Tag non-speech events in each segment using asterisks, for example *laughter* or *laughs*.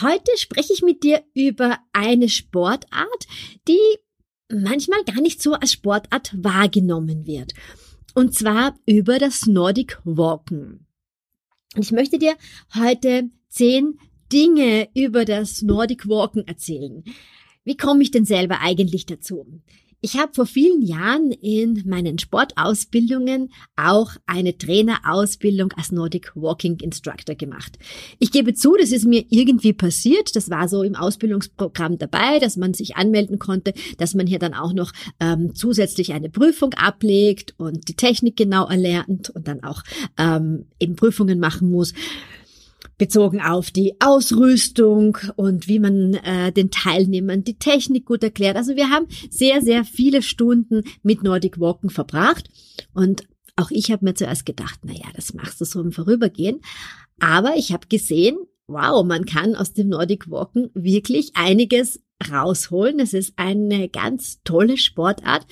Heute spreche ich mit dir über eine Sportart, die manchmal gar nicht so als Sportart wahrgenommen wird. Und zwar über das Nordic Walken. Ich möchte dir heute zehn Dinge über das Nordic Walken erzählen. Wie komme ich denn selber eigentlich dazu? Ich habe vor vielen Jahren in meinen Sportausbildungen auch eine Trainerausbildung als Nordic Walking Instructor gemacht. Ich gebe zu, das ist mir irgendwie passiert. Das war so im Ausbildungsprogramm dabei, dass man sich anmelden konnte, dass man hier dann auch noch ähm, zusätzlich eine Prüfung ablegt und die Technik genau erlernt und dann auch ähm, eben Prüfungen machen muss bezogen auf die Ausrüstung und wie man äh, den Teilnehmern die Technik gut erklärt. Also wir haben sehr, sehr viele Stunden mit Nordic Walken verbracht und auch ich habe mir zuerst gedacht, na ja, das machst du so im Vorübergehen. Aber ich habe gesehen, wow, man kann aus dem Nordic Walken wirklich einiges rausholen. Es ist eine ganz tolle Sportart,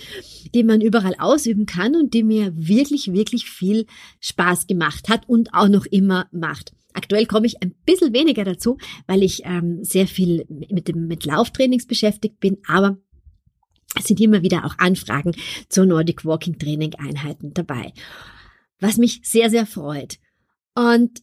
die man überall ausüben kann und die mir wirklich, wirklich viel Spaß gemacht hat und auch noch immer macht. Aktuell komme ich ein bisschen weniger dazu, weil ich ähm, sehr viel mit dem mit Lauftrainings beschäftigt bin, aber es sind immer wieder auch Anfragen zur Nordic Walking Training Einheiten dabei, was mich sehr sehr freut. Und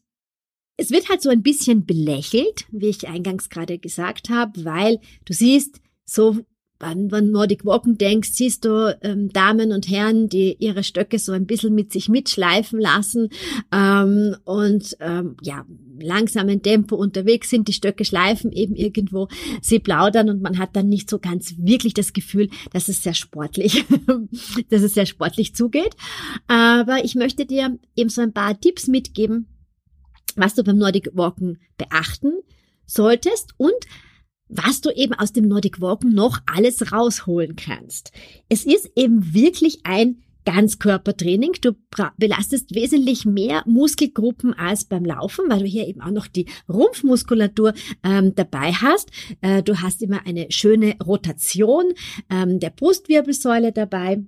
es wird halt so ein bisschen belächelt, wie ich eingangs gerade gesagt habe, weil du siehst, so wenn du Nordic Walken denkst, siehst du ähm, Damen und Herren, die ihre Stöcke so ein bisschen mit sich mitschleifen lassen ähm, und ähm, ja langsamen Tempo unterwegs sind. Die Stöcke schleifen eben irgendwo, sie plaudern und man hat dann nicht so ganz wirklich das Gefühl, dass es sehr sportlich, *laughs* dass es sehr sportlich zugeht. Aber ich möchte dir eben so ein paar Tipps mitgeben, was du beim Nordic Walken beachten solltest und was du eben aus dem Nordic Walken noch alles rausholen kannst. Es ist eben wirklich ein Ganzkörpertraining. Du belastest wesentlich mehr Muskelgruppen als beim Laufen, weil du hier eben auch noch die Rumpfmuskulatur ähm, dabei hast. Äh, du hast immer eine schöne Rotation ähm, der Brustwirbelsäule dabei.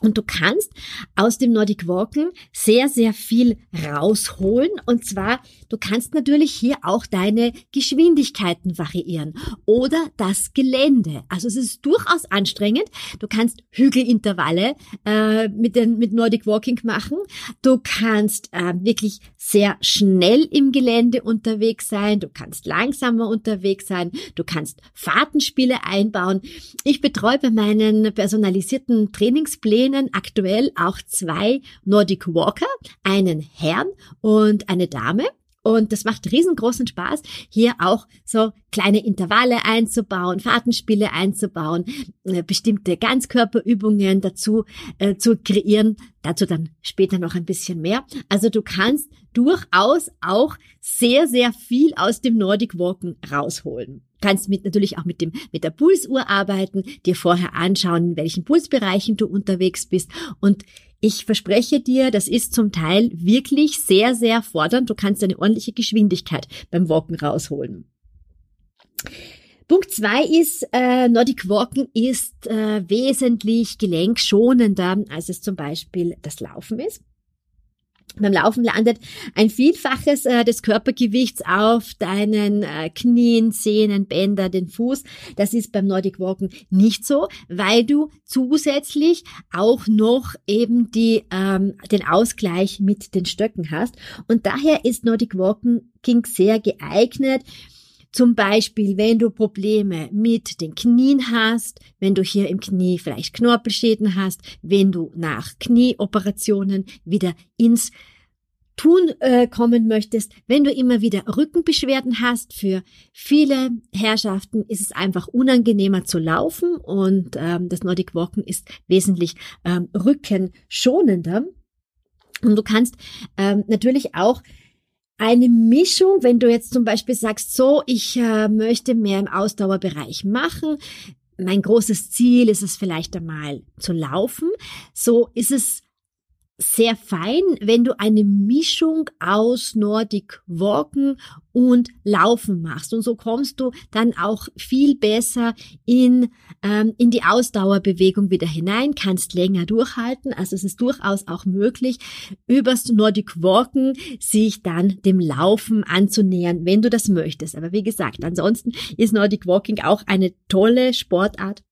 Und du kannst aus dem Nordic Walken sehr, sehr viel rausholen. Und zwar, du kannst natürlich hier auch deine Geschwindigkeiten variieren oder das Gelände. Also es ist durchaus anstrengend. Du kannst Hügelintervalle äh, mit, den, mit Nordic Walking machen. Du kannst äh, wirklich sehr schnell im Gelände unterwegs sein. Du kannst langsamer unterwegs sein. Du kannst Fahrtenspiele einbauen. Ich betreue bei meinen personalisierten Trainingsplänen Trainerinnen aktuell auch zwei Nordic Walker, einen Herrn und eine Dame. Und das macht riesengroßen Spaß, hier auch so kleine Intervalle einzubauen, Fahrtenspiele einzubauen, äh, bestimmte Ganzkörperübungen dazu äh, zu kreieren. Dazu dann später noch ein bisschen mehr. Also du kannst durchaus auch sehr, sehr viel aus dem Nordic Walken rausholen kannst mit, natürlich auch mit dem, mit der Pulsuhr arbeiten, dir vorher anschauen, in welchen Pulsbereichen du unterwegs bist und ich verspreche dir, das ist zum Teil wirklich sehr, sehr fordernd. Du kannst eine ordentliche Geschwindigkeit beim Walken rausholen. Punkt zwei ist, äh, Nordic Walken ist äh, wesentlich gelenkschonender, als es zum Beispiel das Laufen ist. Beim Laufen landet ein Vielfaches äh, des Körpergewichts auf deinen äh, Knien, Zähnen, Bänder, den Fuß. Das ist beim Nordic Walken nicht so, weil du zusätzlich auch noch eben die, ähm, den Ausgleich mit den Stöcken hast. Und daher ist Nordic Walking sehr geeignet, zum Beispiel, wenn du Probleme mit den Knien hast, wenn du hier im Knie vielleicht Knorpelschäden hast, wenn du nach Knieoperationen wieder ins Tun äh, kommen möchtest, wenn du immer wieder Rückenbeschwerden hast. Für viele Herrschaften ist es einfach unangenehmer zu laufen und ähm, das Nordic Walken ist wesentlich ähm, rückenschonender. Und du kannst ähm, natürlich auch eine Mischung, wenn du jetzt zum Beispiel sagst, so, ich äh, möchte mehr im Ausdauerbereich machen, mein großes Ziel ist es vielleicht einmal zu laufen, so ist es sehr fein, wenn du eine Mischung aus Nordic Walken und Laufen machst. Und so kommst du dann auch viel besser in, ähm, in die Ausdauerbewegung wieder hinein, kannst länger durchhalten. Also es ist durchaus auch möglich, übers Nordic Walken sich dann dem Laufen anzunähern, wenn du das möchtest. Aber wie gesagt, ansonsten ist Nordic Walking auch eine tolle Sportart.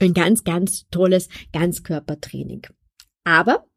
Ein ganz, ganz tolles Ganzkörpertraining. Aber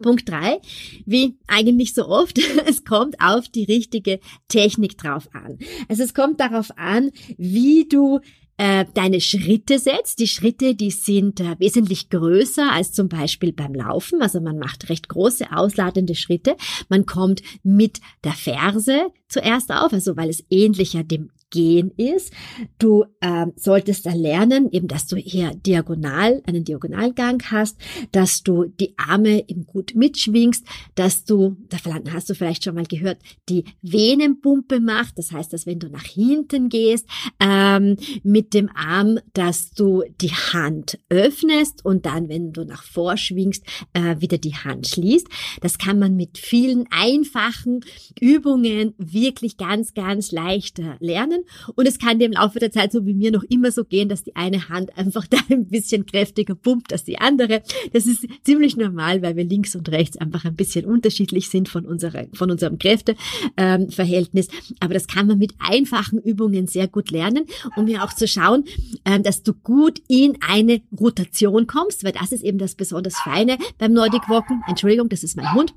Punkt drei, wie eigentlich so oft, *laughs* es kommt auf die richtige Technik drauf an. Also es kommt darauf an, wie du äh, deine Schritte setzt. Die Schritte, die sind äh, wesentlich größer als zum Beispiel beim Laufen. Also man macht recht große, ausladende Schritte. Man kommt mit der Ferse zuerst auf, also weil es ähnlicher dem Gehen ist. Du äh, solltest erlernen, eben, dass du hier diagonal, einen Diagonalgang hast, dass du die Arme eben gut mitschwingst, dass du, da hast du vielleicht schon mal gehört, die Venenpumpe macht. Das heißt, dass wenn du nach hinten gehst, ähm, mit dem Arm, dass du die Hand öffnest und dann, wenn du nach vorschwingst, äh, wieder die Hand schließt. Das kann man mit vielen einfachen Übungen wirklich ganz, ganz leicht äh, lernen lernen. Und es kann dir im Laufe der Zeit, so wie mir, noch immer so gehen, dass die eine Hand einfach *laughs* da ein bisschen kräftiger pumpt als die andere. Das ist ziemlich normal, weil wir links und rechts einfach ein bisschen unterschiedlich sind von, unserer, von unserem Kräfteverhältnis. Aber das kann man mit einfachen Übungen sehr gut lernen, um ja auch zu schauen, ähm, dass du gut in eine Rotation kommst, weil das ist eben das besonders Feine beim Nordic Walken. Entschuldigung, das ist mein Hund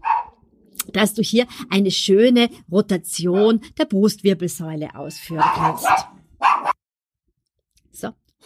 dass du hier eine schöne Rotation der Brustwirbelsäule ausführen kannst.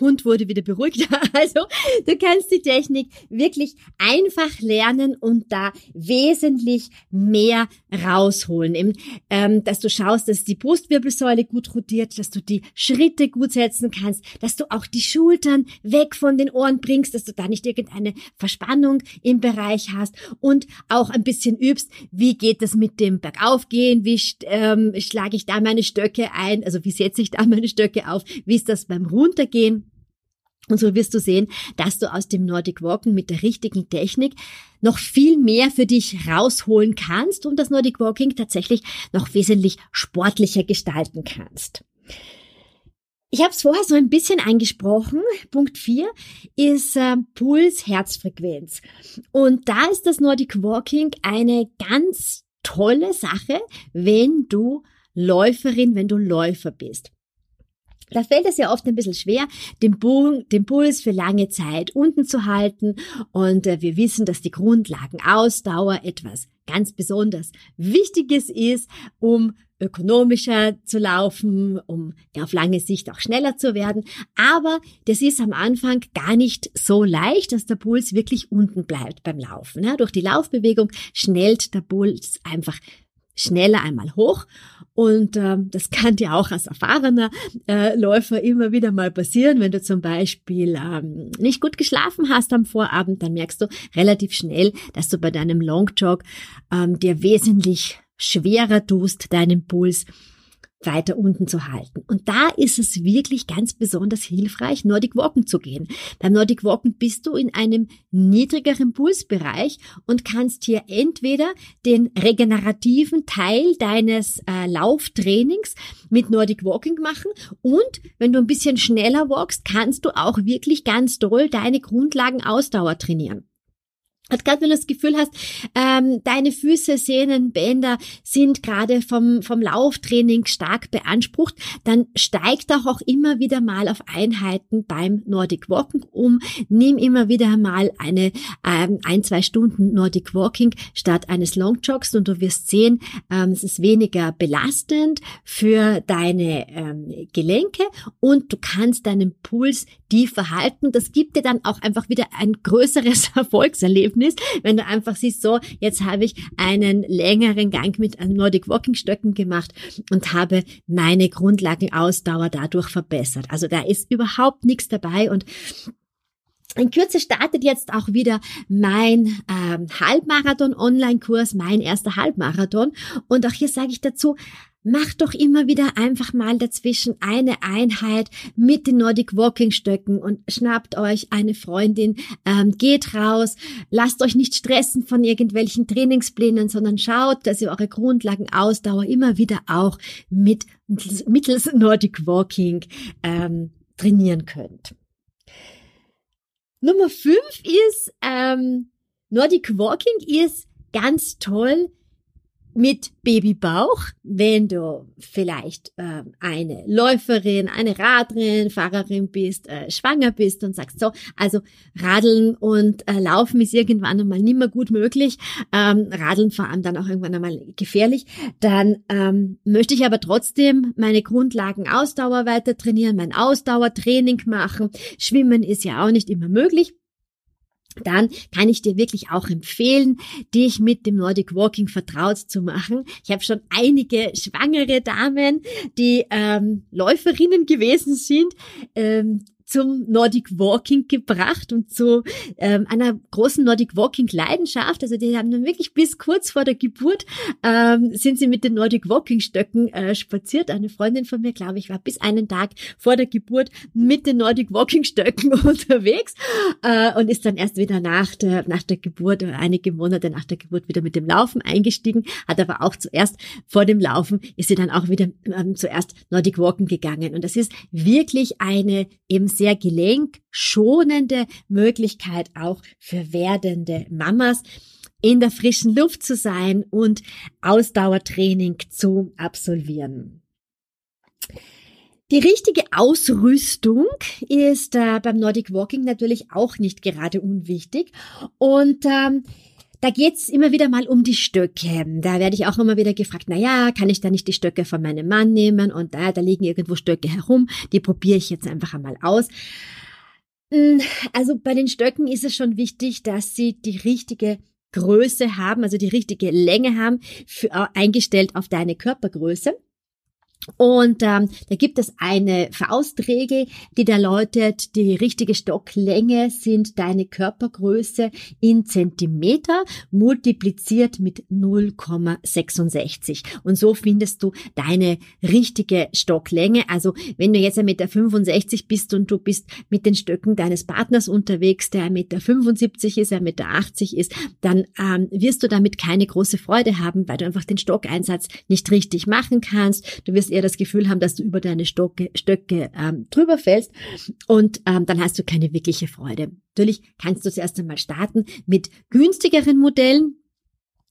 Hund wurde wieder beruhigt. *laughs* Also du kannst die Technik wirklich einfach lernen und da wesentlich mehr rausholen. Eben, ähm, dass du schaust, dass die Brustwirbelsäule gut rotiert, dass du die Schritte gut setzen kannst, dass du auch die Schultern weg von den Ohren bringst, dass du da nicht irgendeine Verspannung im Bereich hast und auch ein bisschen übst, wie geht es mit dem Bergaufgehen, wie ähm, schlage ich da meine Stöcke ein, also wie setze ich da meine Stöcke auf, wie ist das beim Runtergehen. Und so wirst du sehen, dass du aus dem Nordic Walking mit der richtigen Technik noch viel mehr für dich rausholen kannst und das Nordic Walking tatsächlich noch wesentlich sportlicher gestalten kannst. Ich habe es vorher so ein bisschen angesprochen. Punkt 4 ist äh, Puls, Herzfrequenz. Und da ist das Nordic Walking eine ganz tolle Sache, wenn du Läuferin, wenn du Läufer bist. Da fällt es ja oft ein bisschen schwer, den, den Puls für lange Zeit unten zu halten. Und äh, wir wissen, dass die Grundlagenausdauer etwas ganz besonders Wichtiges ist, um ökonomischer zu laufen, um auf lange Sicht auch schneller zu werden. Aber das ist am Anfang gar nicht so leicht, dass der Puls wirklich unten bleibt beim Laufen. Ja, durch die Laufbewegung schnellt der Puls einfach schneller einmal hoch. Und ähm, das kann dir auch als erfahrener äh, Läufer immer wieder mal passieren, wenn du zum Beispiel ähm, nicht gut geschlafen hast am Vorabend, dann merkst du relativ schnell, dass du bei deinem Longjog ähm, dir wesentlich schwerer tust, deinen Puls weiter unten zu halten. Und da ist es wirklich ganz besonders hilfreich, Nordic Walken zu gehen. Beim Nordic Walken bist du in einem niedrigeren Pulsbereich und kannst hier entweder den regenerativen Teil deines äh, Lauftrainings mit Nordic Walking machen und wenn du ein bisschen schneller walkst, kannst du auch wirklich ganz doll deine Grundlagenausdauer trainieren. Und gerade wenn du das Gefühl hast, ähm, deine Füße, Sehnen, Bänder sind gerade vom, vom Lauftraining stark beansprucht, dann steig doch auch immer wieder mal auf Einheiten beim Nordic Walking um. Nimm immer wieder mal eine ähm, ein, zwei Stunden Nordic Walking statt eines Long Jogs und du wirst sehen, ähm, es ist weniger belastend für deine ähm, Gelenke und du kannst deinen Puls tiefer halten. Das gibt dir dann auch einfach wieder ein größeres *laughs* Erfolgserlebnis Erlebnis, wenn du einfach siehst, so, jetzt habe ich einen längeren Gang mit Nordic Walking Stöcken gemacht und habe meine Grundlagenausdauer dadurch verbessert. Also da ist überhaupt nichts dabei und in Kürze startet jetzt auch wieder mein ähm, Halbmarathon-Online-Kurs, mein erster Halbmarathon. Und auch hier sage ich dazu, Macht doch immer wieder einfach mal dazwischen eine Einheit mit den Nordic Walking Stöcken und schnappt euch eine Freundin, ähm, geht raus, lasst euch nicht stressen von irgendwelchen Trainingsplänen, sondern schaut, dass ihr eure Grundlagenausdauer immer wieder auch mit mittels Nordic Walking ähm, trainieren könnt. Nummer fünf ist ähm, Nordic Walking ist ganz toll mit Babybauch, wenn du vielleicht äh, eine Läuferin, eine Radrennen, Fahrerin bist, äh, schwanger bist und sagst so, also Radeln und äh, Laufen ist irgendwann einmal nicht mehr gut möglich, ähm, Radeln vor allem dann auch irgendwann einmal gefährlich, dann ähm, möchte ich aber trotzdem meine Grundlagen Ausdauer weiter trainieren, mein Ausdauertraining machen. Schwimmen ist ja auch nicht immer möglich dann kann ich dir wirklich auch empfehlen, dich mit dem Nordic Walking vertraut zu machen. Ich habe schon einige schwangere Damen, die ähm, Läuferinnen gewesen sind, ähm, zum Nordic Walking gebracht und zu ähm, einer großen Nordic Walking Leidenschaft. Also die haben dann wirklich bis kurz vor der Geburt ähm, sind sie mit den Nordic Walking Stöcken äh, spaziert. Eine Freundin von mir, glaube ich, war bis einen Tag vor der Geburt mit den Nordic Walking Stöcken *laughs* unterwegs äh, und ist dann erst wieder nach der nach der Geburt oder einige Monate nach der Geburt wieder mit dem Laufen eingestiegen. Hat aber auch zuerst vor dem Laufen ist sie dann auch wieder ähm, zuerst Nordic Walking gegangen und das ist wirklich eine eben sehr sehr gelenkschonende Möglichkeit auch für werdende Mamas in der frischen Luft zu sein und Ausdauertraining zu absolvieren. Die richtige Ausrüstung ist äh, beim Nordic Walking natürlich auch nicht gerade unwichtig. Und ähm, da geht's immer wieder mal um die Stöcke. Da werde ich auch immer wieder gefragt, na ja, kann ich da nicht die Stöcke von meinem Mann nehmen? Und da, da liegen irgendwo Stöcke herum. Die probiere ich jetzt einfach einmal aus. Hm, also bei den Stöcken ist es schon wichtig, dass sie die richtige Größe haben, also die richtige Länge haben, für, äh, eingestellt auf deine Körpergröße. Und ähm, da gibt es eine Faustregel, die da lautet, die richtige Stocklänge sind deine Körpergröße in Zentimeter multipliziert mit 0,66. Und so findest du deine richtige Stocklänge. Also wenn du jetzt 1,65 Meter bist und du bist mit den Stöcken deines Partners unterwegs, der 1,75 Meter ist, 1,80 Meter ist, dann ähm, wirst du damit keine große Freude haben, weil du einfach den Stockeinsatz nicht richtig machen kannst. Du wirst eher das Gefühl haben, dass du über deine Stocke, Stöcke ähm, drüber fällst und ähm, dann hast du keine wirkliche Freude. Natürlich kannst du zuerst einmal starten mit günstigeren Modellen,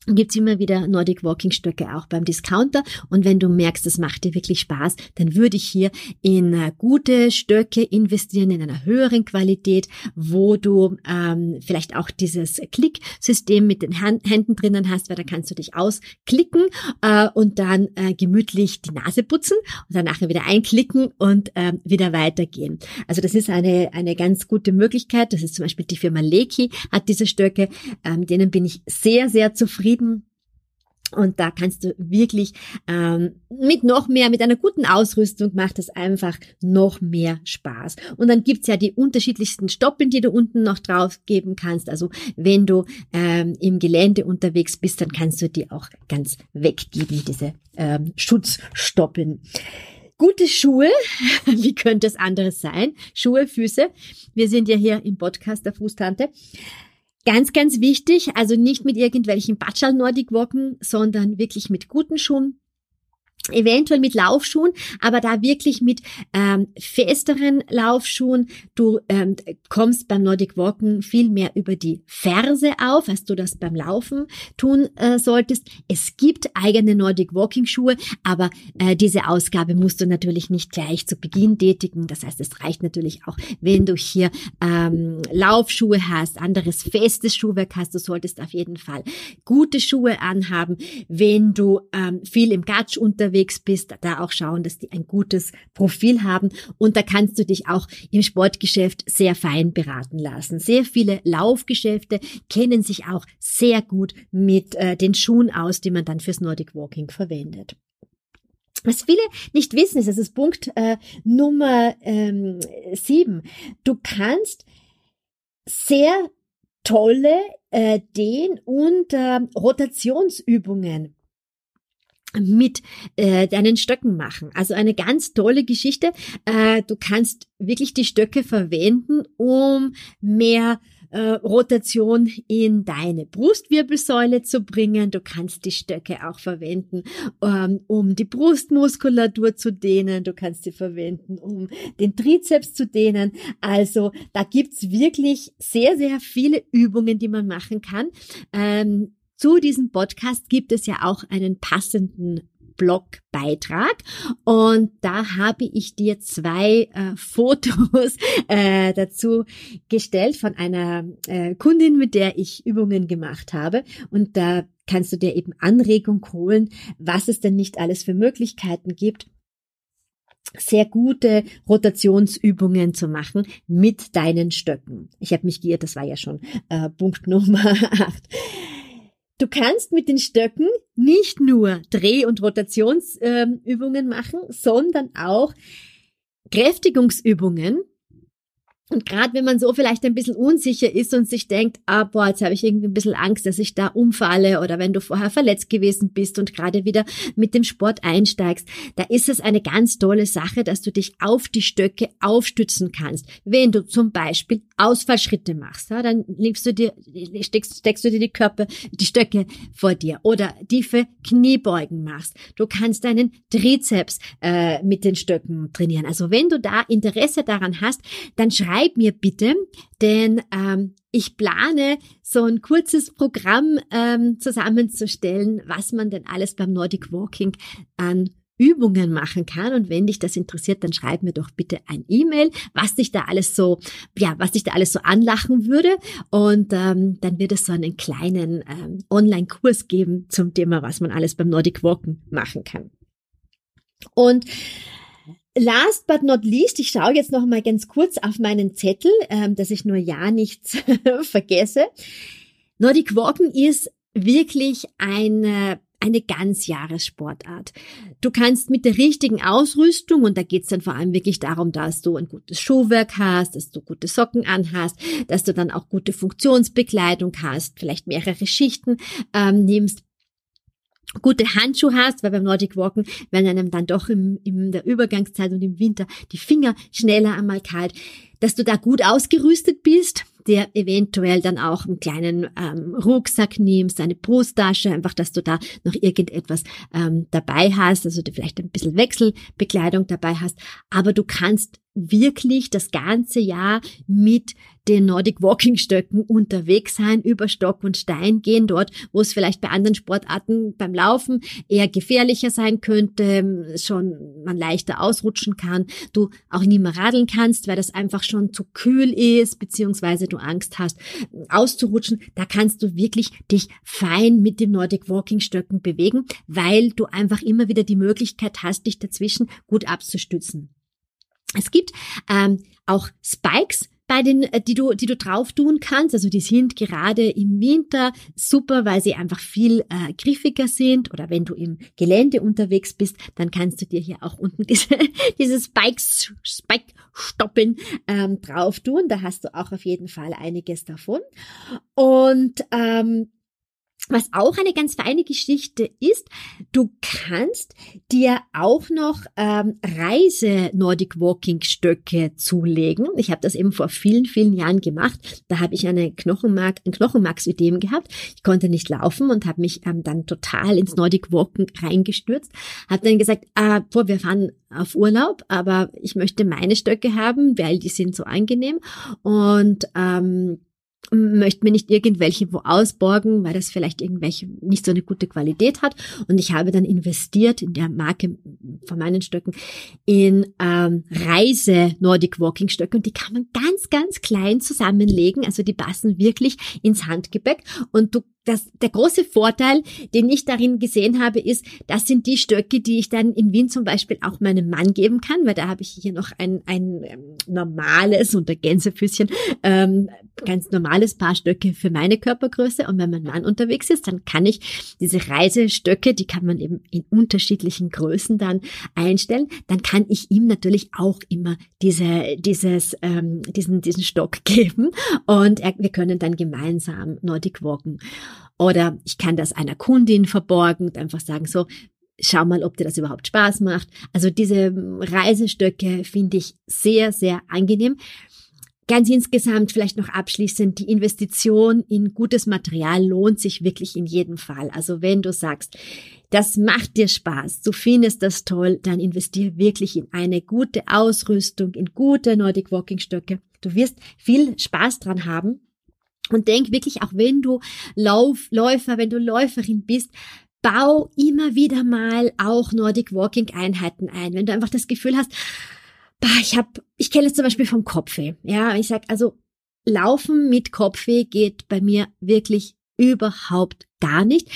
gibt's immer wieder Nordic Walking Stöcke auch beim Discounter. Und wenn du merkst, das macht dir wirklich Spaß, dann würde ich hier in äh, gute Stöcke investieren, in einer höheren Qualität, wo du ähm, vielleicht auch dieses Klicksystem mit den Händen drinnen hast, weil da kannst du dich ausklicken äh, und dann äh, gemütlich die Nase putzen und dann nachher wieder einklicken und äh, wieder weitergehen. Also das ist eine, eine ganz gute Möglichkeit. Das ist zum Beispiel die Firma Leki hat diese Stöcke. Ähm, denen bin ich sehr, sehr zufrieden zufrieden. Und da kannst du wirklich ähm, mit noch mehr, mit einer guten Ausrüstung macht es einfach noch mehr Spaß. Und dann gibt's ja die unterschiedlichsten Stoppen, die du unten noch drauf geben kannst. Also wenn du ähm, im Gelände unterwegs bist, dann kannst du die auch ganz weggeben, diese ähm, Schutzstoppen. Gute Schuhe, *laughs* wie könnte es anderes sein? Schuhe, Füße. Wir sind ja hier im Podcast der Fußtante. Ganz, ganz wichtig, also nicht mit irgendwelchen Batschal Nordic Walken, sondern wirklich mit guten Schuhen, eventuell mit Laufschuhen, aber da wirklich mit ähm, festeren Laufschuhen. Du ähm, kommst beim Nordic Walken viel mehr über die Ferse auf, als du das beim Laufen tun äh, solltest. Es gibt eigene Nordic Walking Schuhe, aber äh, diese Ausgabe musst du natürlich nicht gleich zu Beginn tätigen. Das heißt, es reicht natürlich auch, wenn du hier ähm, Laufschuhe hast, anderes festes Schuhwerk hast. Du solltest auf jeden Fall gute Schuhe anhaben. Wenn du ähm, viel im Gatsch unterwegs unterwegs bist, da auch schauen, dass die ein gutes Profil haben. Und da kannst du dich auch im Sportgeschäft sehr fein beraten lassen. Sehr viele Laufgeschäfte kennen sich auch sehr gut mit äh, den Schuhen aus, die man dann fürs Nordic Walking verwendet. Was viele nicht wissen, ist, das ist Punkt äh, Nummer ähm, sieben. Du kannst sehr tolle äh, Dehn- und äh, Rotationsübungen mit äh, deinen Stöcken machen. Also eine ganz tolle Geschichte. Äh, du kannst wirklich die Stöcke verwenden, um mehr äh, Rotation in deine Brustwirbelsäule zu bringen. Du kannst die Stöcke auch verwenden, ähm, um die Brustmuskulatur zu dehnen. Du kannst sie verwenden, um den Trizeps zu dehnen. Also da gibt's wirklich sehr, sehr viele Übungen, die man machen kann. Ähm, zu diesem Podcast gibt es ja auch einen passenden Blogbeitrag und da habe ich dir zwei äh, Fotos *laughs* äh, dazu gestellt von einer äh, Kundin, mit der ich Übungen gemacht habe und da kannst du dir eben Anregung holen, was es denn nicht alles für Möglichkeiten gibt sehr gute Rotationsübungen zu machen mit deinen Stöcken. Ich habe mich geirrt, das war ja schon äh, Punkt *laughs* Nummer acht. Du kannst mit den Stöcken nicht nur Dreh- und Rotationsübungen machen, sondern auch Kräftigungsübungen und gerade wenn man so vielleicht ein bisschen unsicher ist und sich denkt, ah, boah, jetzt habe ich irgendwie ein bisschen Angst, dass ich da umfalle oder wenn du vorher verletzt gewesen bist und gerade wieder mit dem Sport einsteigst, da ist es eine ganz tolle Sache, dass du dich auf die Stöcke aufstützen kannst. Wenn du zum Beispiel Ausfallschritte machst, ja, dann legst du dir, steckst, steckst du dir die Körper, die Stöcke vor dir oder tiefe Kniebeugen machst. Du kannst deinen Trizeps äh, mit den Stöcken trainieren. Also wenn du da Interesse daran hast, dann schreib mir bitte, denn ähm, ich plane so ein kurzes Programm ähm, zusammenzustellen, was man denn alles beim Nordic Walking an Übungen machen kann. Und wenn dich das interessiert, dann schreib mir doch bitte ein E-Mail, was dich da alles so, ja, was dich da alles so anlachen würde. Und ähm, dann wird es so einen kleinen ähm, Online-Kurs geben zum Thema, was man alles beim Nordic Walken machen kann. Und Last but not least, ich schaue jetzt noch mal ganz kurz auf meinen Zettel, ähm, dass ich nur ja nichts *laughs* vergesse. Nordic Walken ist wirklich eine eine Ganzjahressportart. Du kannst mit der richtigen Ausrüstung, und da geht's dann vor allem wirklich darum, dass du ein gutes Schuhwerk hast, dass du gute Socken anhast, dass du dann auch gute Funktionsbekleidung hast, vielleicht mehrere Schichten ähm, nimmst, gute Handschuhe hast, weil beim Nordic Walken werden einem dann doch im, in der Übergangszeit und im Winter die Finger schneller einmal kalt, dass du da gut ausgerüstet bist, der eventuell dann auch einen kleinen ähm, Rucksack nimmst, eine Brusttasche, einfach, dass du da noch irgendetwas ähm, dabei hast, also du vielleicht ein bisschen Wechselbekleidung dabei hast, aber du kannst wirklich das ganze Jahr mit den Nordic Walking Stöcken unterwegs sein, über Stock und Stein gehen, dort, wo es vielleicht bei anderen Sportarten beim Laufen eher gefährlicher sein könnte, schon man leichter ausrutschen kann, du auch nie mehr radeln kannst, weil das einfach schon zu kühl ist, beziehungsweise du Angst hast, auszurutschen, da kannst du wirklich dich fein mit den Nordic Walking Stöcken bewegen, weil du einfach immer wieder die Möglichkeit hast, dich dazwischen gut abzustützen. Es gibt ähm, auch Spikes, bei den, äh, die du, die du drauf tun kannst. Also die sind gerade im Winter super, weil sie einfach viel äh, griffiger sind. Oder wenn du im Gelände unterwegs bist, dann kannst du dir hier auch unten *laughs* diese, diese Spikes, Spike stoppeln ähm, drauf tun. Da hast du auch auf jeden Fall einiges davon. Und ähm, was auch eine ganz feine Geschichte ist, du kannst dir auch noch ähm, Reise Nordic Walking Stöcke zulegen. Ich habe das eben vor vielen, vielen Jahren gemacht. Da habe ich eine Knochenmark, ein Knochenmarksödem gehabt. Ich konnte nicht laufen und habe mich ähm, dann total ins Nordic Walking reingestürzt. Habe dann gesagt, ah, boah, wir fahren auf Urlaub, aber ich möchte meine Stöcke haben, weil die sind so angenehm und ähm, möchte mir nicht irgendwelche wo ausborgen, weil das vielleicht irgendwelche nicht so eine gute Qualität hat. Und ich habe dann investiert in der Marke von meinen Stöcken in ähm, Reise Nordic Walking Stöcke und die kann man ganz, ganz klein zusammenlegen. Also die passen wirklich ins Handgepäck und du das, der große Vorteil, den ich darin gesehen habe, ist, das sind die Stöcke, die ich dann in Wien zum Beispiel auch meinem Mann geben kann, weil da habe ich hier noch ein, ein ähm, normales, unter Gänsefüßchen, ähm, ganz normales Paar Stöcke für meine Körpergröße. Und wenn mein Mann unterwegs ist, dann kann ich diese Reisestöcke, die kann man eben in unterschiedlichen Größen dann einstellen. Dann kann ich ihm natürlich auch immer diese, dieses, ähm, diesen, diesen Stock *laughs* geben und er, wir können dann gemeinsam Nordic walken. Oder ich kann das einer Kundin verborgen und einfach sagen, so, schau mal, ob dir das überhaupt Spaß macht. Also diese Reisestöcke finde ich sehr, sehr angenehm. Ganz insgesamt vielleicht noch abschließend, die Investition in gutes Material lohnt sich wirklich in jedem Fall. Also wenn du sagst, das macht dir Spaß, du findest das toll, dann investier wirklich in eine gute Ausrüstung, in gute Nordic Walking Stöcke. Du wirst viel Spaß dran haben. Und denk wirklich, auch wenn du Lauf, Läufer, wenn du Läuferin bist, bau immer wieder mal auch Nordic Walking Einheiten ein. Wenn du einfach das Gefühl hast, bah, ich habe, ich kenne es zum Beispiel vom Kopfweh. Ja, ich sag also, Laufen mit Kopfweh geht bei mir wirklich überhaupt gar nicht.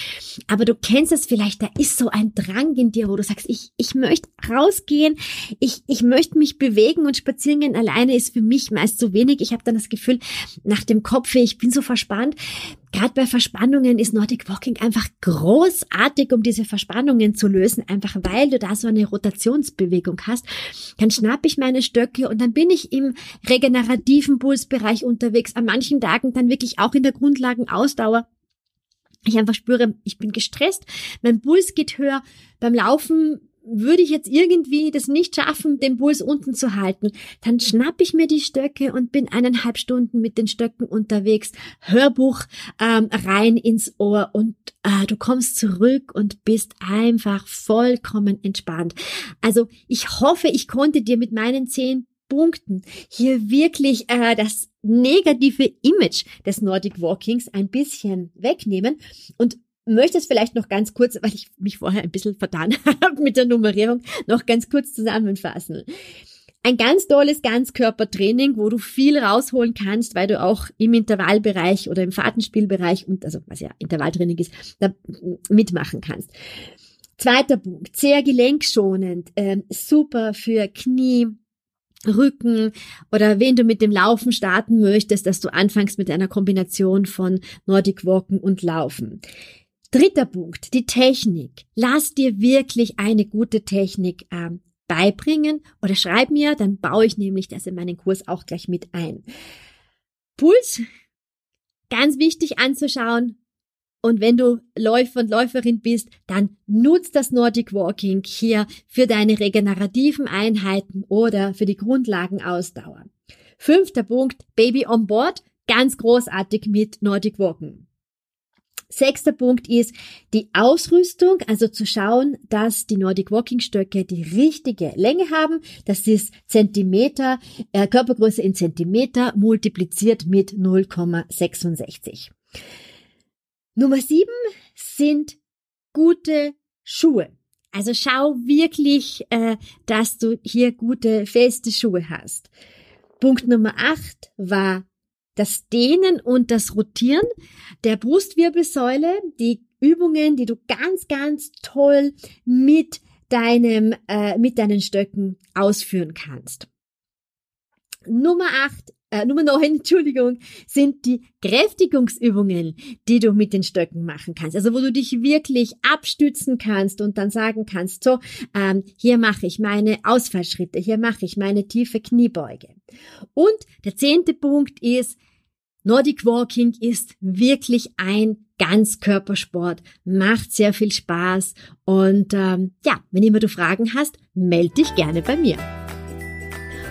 Aber du kennst es vielleicht, da ist so ein Drang in dir, wo du sagst, ich, ich möchte rausgehen, ich, ich möchte mich bewegen und spazieren gehen alleine ist für mich meist zu wenig. Ich habe dann das Gefühl, nach dem Kopf, ich bin so verspannt. Gerade bei Verspannungen ist Nordic Walking einfach großartig, um diese Verspannungen zu lösen, einfach weil du da so eine Rotationsbewegung hast. Dann schnapp ich meine Stöcke und dann bin ich im regenerativen Pulsbereich unterwegs, an manchen Tagen dann wirklich auch in der Grundlagenausdauer ich einfach spüre, ich bin gestresst, mein Puls geht höher. Beim Laufen würde ich jetzt irgendwie das nicht schaffen, den Puls unten zu halten, dann schnapp ich mir die Stöcke und bin eineinhalb Stunden mit den Stöcken unterwegs, Hörbuch ähm, rein ins Ohr und äh, du kommst zurück und bist einfach vollkommen entspannt. Also ich hoffe, ich konnte dir mit meinen zehn Punkten hier wirklich äh, das negative Image des Nordic Walkings ein bisschen wegnehmen und möchte es vielleicht noch ganz kurz, weil ich mich vorher ein bisschen vertan *laughs* habe mit der Nummerierung, noch ganz kurz zusammenfassen. Ein ganz tolles Ganzkörpertraining, wo du viel rausholen kannst, weil du auch im Intervallbereich oder im Fahrtenspielbereich und also was ja Intervalltraining ist, da mitmachen kannst. Zweiter Punkt, sehr gelenkschonend, äh, super für Knie, Rücken oder wenn du mit dem Laufen starten möchtest, dass du anfängst mit einer Kombination von Nordic Walken und Laufen. Dritter Punkt, die Technik. Lass dir wirklich eine gute Technik ähm, beibringen oder schreib mir, dann baue ich nämlich das in meinen Kurs auch gleich mit ein. Puls, ganz wichtig anzuschauen, und wenn du Läufer und Läuferin bist, dann nutz das Nordic Walking hier für deine regenerativen Einheiten oder für die Grundlagenausdauer. Fünfter Punkt, Baby on Board, ganz großartig mit Nordic Walking. Sechster Punkt ist die Ausrüstung, also zu schauen, dass die Nordic Walking Stöcke die richtige Länge haben. Das ist Zentimeter, äh, Körpergröße in Zentimeter multipliziert mit 0,66. Nummer sieben sind gute Schuhe. Also schau wirklich, äh, dass du hier gute, feste Schuhe hast. Punkt Nummer acht war das Dehnen und das Rotieren der Brustwirbelsäule, die Übungen, die du ganz, ganz toll mit deinem, äh, mit deinen Stöcken ausführen kannst. Nummer acht äh, Nummer 9, *laughs* Entschuldigung, sind die Kräftigungsübungen, die du mit den Stöcken machen kannst. Also wo du dich wirklich abstützen kannst und dann sagen kannst, so, ähm, hier mache ich meine Ausfallschritte, hier mache ich meine tiefe Kniebeuge. Und der zehnte Punkt ist, Nordic Walking ist wirklich ein Ganzkörpersport, macht sehr viel Spaß und ähm, ja, wenn immer du Fragen hast, melde dich gerne bei mir.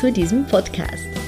zu diesem Podcast.